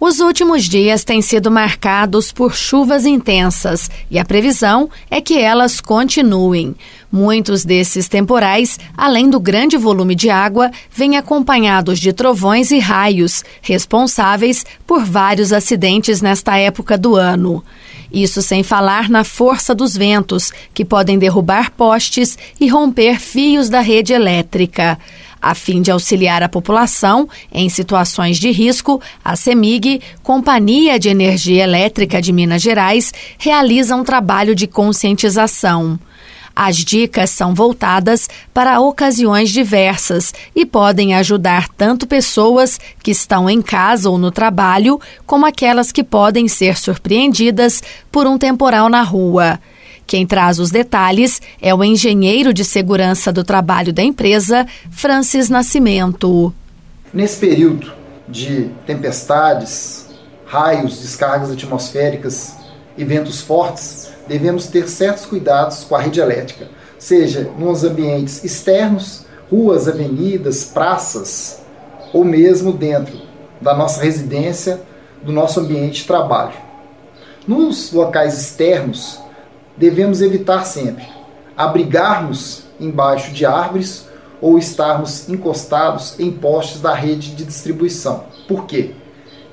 Os últimos dias têm sido marcados por chuvas intensas e a previsão é que elas continuem. Muitos desses temporais, além do grande volume de água, vêm acompanhados de trovões e raios, responsáveis por vários acidentes nesta época do ano. Isso sem falar na força dos ventos, que podem derrubar postes e romper fios da rede elétrica. A fim de auxiliar a população em situações de risco, a CEMIG, Companhia de Energia Elétrica de Minas Gerais, realiza um trabalho de conscientização. As dicas são voltadas para ocasiões diversas e podem ajudar tanto pessoas que estão em casa ou no trabalho, como aquelas que podem ser surpreendidas por um temporal na rua. Quem traz os detalhes é o engenheiro de segurança do trabalho da empresa, Francis Nascimento. Nesse período de tempestades, raios, descargas atmosféricas e ventos fortes, devemos ter certos cuidados com a rede elétrica, seja nos ambientes externos, ruas, avenidas, praças, ou mesmo dentro da nossa residência, do nosso ambiente de trabalho. Nos locais externos, devemos evitar sempre abrigarmos embaixo de árvores ou estarmos encostados em postes da rede de distribuição. Por quê?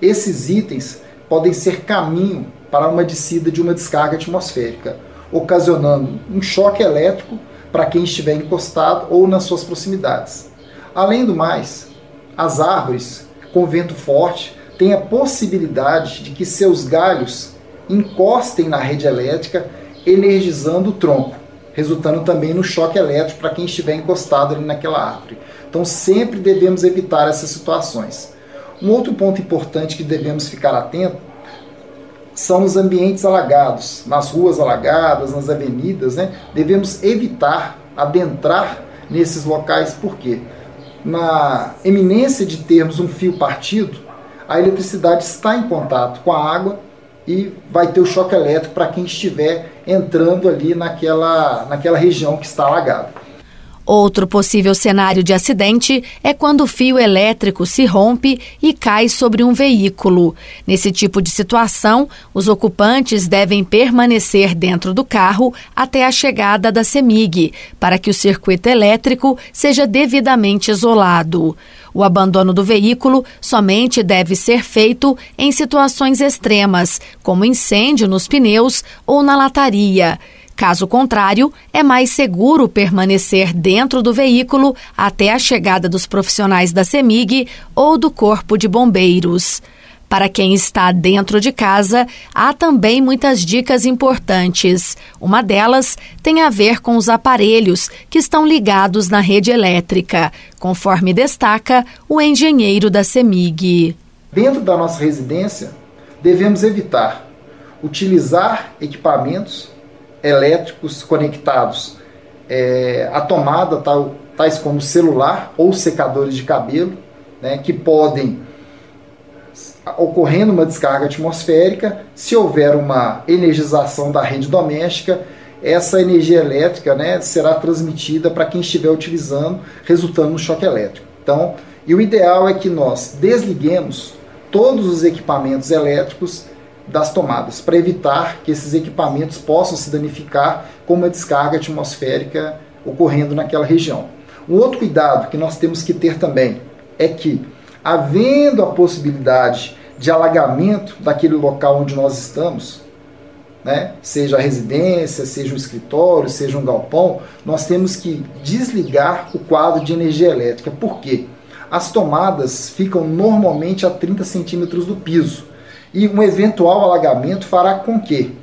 Esses itens podem ser caminho para uma descida de uma descarga atmosférica, ocasionando um choque elétrico para quem estiver encostado ou nas suas proximidades. Além do mais, as árvores com vento forte têm a possibilidade de que seus galhos encostem na rede elétrica energizando o tronco, resultando também no choque elétrico para quem estiver encostado ali naquela árvore. Então sempre devemos evitar essas situações. Um outro ponto importante que devemos ficar atento são os ambientes alagados, nas ruas alagadas, nas avenidas, né? Devemos evitar adentrar nesses locais, porque na eminência de termos um fio partido, a eletricidade está em contato com a água e vai ter o choque elétrico para quem estiver entrando ali naquela, naquela região que está alagada. Outro possível cenário de acidente é quando o fio elétrico se rompe e cai sobre um veículo. Nesse tipo de situação, os ocupantes devem permanecer dentro do carro até a chegada da CEMIG, para que o circuito elétrico seja devidamente isolado. O abandono do veículo somente deve ser feito em situações extremas, como incêndio nos pneus ou na lataria. Caso contrário, é mais seguro permanecer dentro do veículo até a chegada dos profissionais da CEMIG ou do Corpo de Bombeiros. Para quem está dentro de casa, há também muitas dicas importantes. Uma delas tem a ver com os aparelhos que estão ligados na rede elétrica, conforme destaca o engenheiro da CEMIG. Dentro da nossa residência, devemos evitar utilizar equipamentos elétricos conectados é, à tomada, tal, tais como celular ou secadores de cabelo, né, que podem, ocorrendo uma descarga atmosférica, se houver uma energização da rede doméstica, essa energia elétrica né, será transmitida para quem estiver utilizando, resultando no choque elétrico. Então, e o ideal é que nós desliguemos todos os equipamentos elétricos das tomadas, para evitar que esses equipamentos possam se danificar com uma descarga atmosférica ocorrendo naquela região. Um outro cuidado que nós temos que ter também é que, havendo a possibilidade de alagamento daquele local onde nós estamos, né, seja a residência, seja um escritório, seja um galpão, nós temos que desligar o quadro de energia elétrica. Por quê? As tomadas ficam normalmente a 30 centímetros do piso e um eventual alagamento fará com que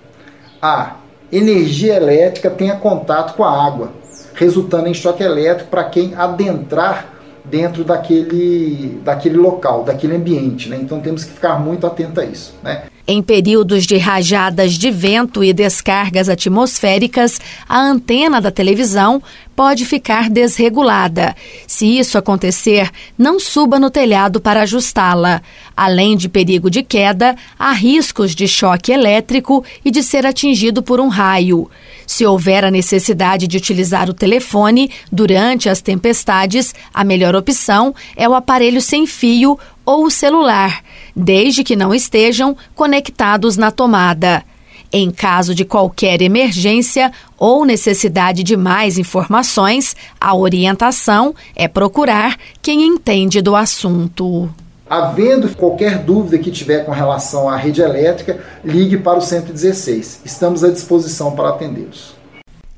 a energia elétrica tenha contato com a água, resultando em choque elétrico para quem adentrar dentro daquele, daquele local, daquele ambiente. Né? Então temos que ficar muito atento a isso. Né? Em períodos de rajadas de vento e descargas atmosféricas, a antena da televisão pode ficar desregulada. Se isso acontecer, não suba no telhado para ajustá-la. Além de perigo de queda, há riscos de choque elétrico e de ser atingido por um raio. Se houver a necessidade de utilizar o telefone durante as tempestades, a melhor opção é o aparelho sem fio ou o celular, desde que não estejam conectados na tomada. Em caso de qualquer emergência ou necessidade de mais informações, a orientação é procurar quem entende do assunto. Havendo qualquer dúvida que tiver com relação à rede elétrica, ligue para o 116. Estamos à disposição para atendê-los.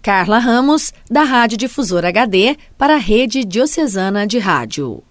Carla Ramos, da Rádio Difusor HD, para a Rede Diocesana de Rádio.